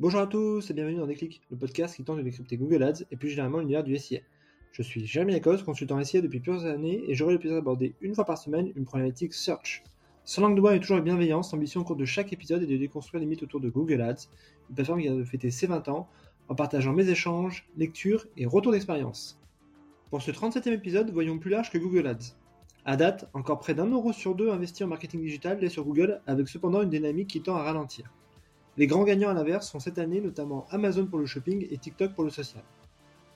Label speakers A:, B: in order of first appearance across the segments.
A: Bonjour à tous et bienvenue dans Déclic, le podcast qui tente de décrypter Google Ads et plus généralement l'univers du SIA. Je suis Jérémy Lacoste, consultant SIA depuis plusieurs années et j'aurai le plaisir d'aborder une fois par semaine une problématique search. Sans langue de bois et toujours avec bienveillance, l'ambition au cours de chaque épisode est de déconstruire les mythes autour de Google Ads, une plateforme qui vient de fêter ses 20 ans, en partageant mes échanges, lectures et retours d'expérience. Pour ce 37e épisode, voyons plus large que Google Ads. À date, encore près d'un euro sur deux investi en marketing digital l'est sur Google, avec cependant une dynamique qui tend à ralentir. Les grands gagnants à l'inverse sont cette année notamment Amazon pour le shopping et TikTok pour le social.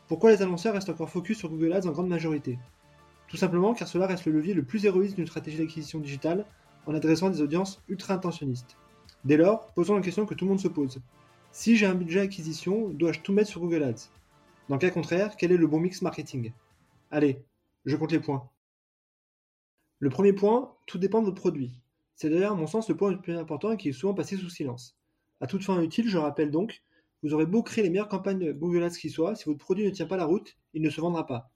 A: Pourquoi les annonceurs restent encore focus sur Google Ads en grande majorité? Tout simplement car cela reste le levier le plus héroïste d'une stratégie d'acquisition digitale en adressant des audiences ultra intentionnistes. Dès lors, posons la question que tout le monde se pose. Si j'ai un budget acquisition, dois-je tout mettre sur Google Ads? Dans le cas contraire, quel est le bon mix marketing? Allez, je compte les points. Le premier point, tout dépend de votre produit. C'est d'ailleurs à mon sens le point le plus important et qui est souvent passé sous silence. À toute fin utile, je rappelle donc, vous aurez beau créer les meilleures campagnes Google Ads qui soient, si votre produit ne tient pas la route, il ne se vendra pas.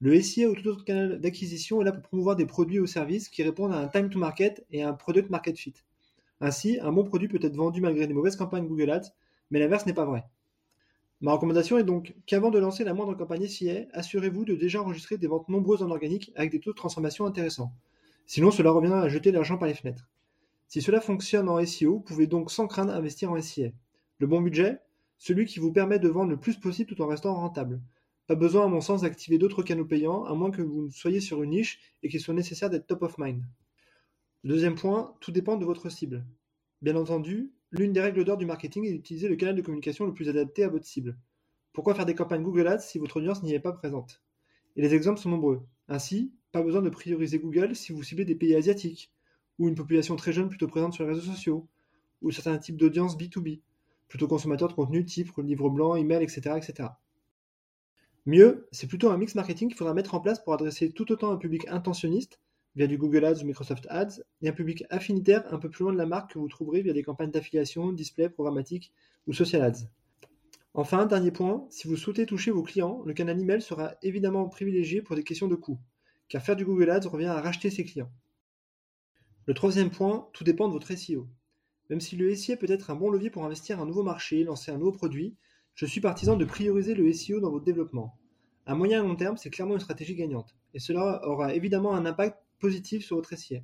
A: Le SIA ou tout autre canal d'acquisition est là pour promouvoir des produits ou services qui répondent à un time to market et à un product market fit. Ainsi, un bon produit peut être vendu malgré des mauvaises campagnes Google Ads, mais l'inverse n'est pas vrai. Ma recommandation est donc qu'avant de lancer la moindre campagne SIA, assurez-vous de déjà enregistrer des ventes nombreuses en organique avec des taux de transformation intéressants. Sinon, cela reviendra à jeter l'argent par les fenêtres. Si cela fonctionne en SEO, vous pouvez donc sans crainte investir en SIA. Le bon budget Celui qui vous permet de vendre le plus possible tout en restant rentable. Pas besoin, à mon sens, d'activer d'autres canaux payants, à moins que vous soyez sur une niche et qu'il soit nécessaire d'être top of mind. Deuxième point, tout dépend de votre cible. Bien entendu, l'une des règles d'or du marketing est d'utiliser le canal de communication le plus adapté à votre cible. Pourquoi faire des campagnes Google Ads si votre audience n'y est pas présente? Et les exemples sont nombreux. Ainsi, pas besoin de prioriser Google si vous ciblez des pays asiatiques, ou une population très jeune plutôt présente sur les réseaux sociaux, ou certains types d'audience B2B, plutôt consommateurs de contenu type livre blanc, email, etc., etc. Mieux, c'est plutôt un mix marketing qu'il faudra mettre en place pour adresser tout autant un public intentionniste, via du Google Ads ou Microsoft Ads, et un public affinitaire un peu plus loin de la marque que vous trouverez via des campagnes d'affiliation, display, programmatique ou social ads. Enfin, dernier point, si vous souhaitez toucher vos clients, le canal email sera évidemment privilégié pour des questions de coût, car faire du Google Ads revient à racheter ses clients. Le troisième point, tout dépend de votre SEO. Même si le SEO peut être un bon levier pour investir un nouveau marché, lancer un nouveau produit, je suis partisan de prioriser le SEO dans votre développement. À moyen et long terme, c'est clairement une stratégie gagnante, et cela aura évidemment un impact positif sur votre SEO.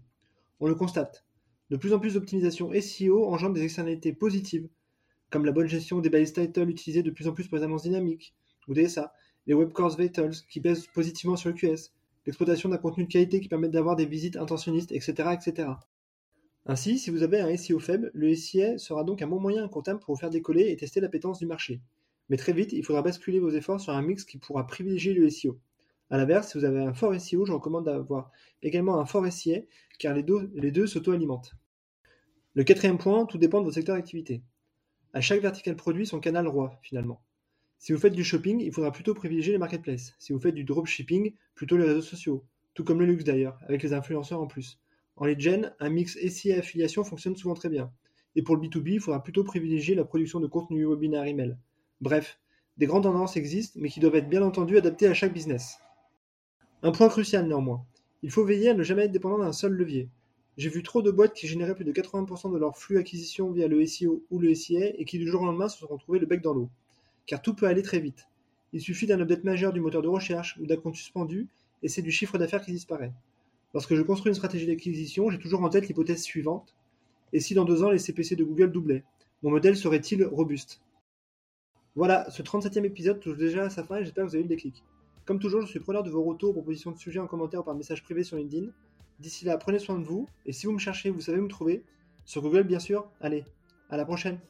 A: On le constate. De plus en plus d'optimisation SEO engendre des externalités positives, comme la bonne gestion des balises titles utilisées de plus en plus pour les annonces dynamiques, ou DSA, les web course vitals qui pèsent positivement sur le QS, l'exploitation d'un contenu de qualité qui permet d'avoir des visites intentionnistes, etc., etc. Ainsi, si vous avez un SEO faible, le SIA sera donc un bon moyen à pour vous faire décoller et tester l'appétence du marché. Mais très vite, il faudra basculer vos efforts sur un mix qui pourra privilégier le SEO. A l'inverse, si vous avez un fort SEO, je recommande d'avoir également un fort SIA, car les deux, les deux s'auto-alimentent. Le quatrième point, tout dépend de votre secteur d'activité. À chaque vertical produit son canal roi, finalement. Si vous faites du shopping, il faudra plutôt privilégier les marketplaces. Si vous faites du dropshipping, plutôt les réseaux sociaux. Tout comme le luxe d'ailleurs, avec les influenceurs en plus. En lead gen, un mix SIA affiliation fonctionne souvent très bien. Et pour le B2B, il faudra plutôt privilégier la production de contenu webinaire email. Bref, des grandes tendances existent, mais qui doivent être bien entendu adaptées à chaque business. Un point crucial néanmoins. Il faut veiller à ne jamais être dépendant d'un seul levier. J'ai vu trop de boîtes qui généraient plus de 80% de leur flux acquisition via le SEO ou le SIA et qui du jour au lendemain se sont retrouvés le bec dans l'eau car tout peut aller très vite. Il suffit d'un update majeur du moteur de recherche ou d'un compte suspendu, et c'est du chiffre d'affaires qui disparaît. Lorsque je construis une stratégie d'acquisition, j'ai toujours en tête l'hypothèse suivante. Et si dans deux ans les CPC de Google doublaient? Mon modèle serait-il robuste? Voilà, ce 37e épisode touche déjà à sa fin et j'espère que vous avez eu le déclic. Comme toujours, je suis preneur de vos retours, propositions de sujets en commentaire ou par message privé sur LinkedIn. D'ici là, prenez soin de vous, et si vous me cherchez, vous savez où me trouver. Sur Google, bien sûr. Allez, à la prochaine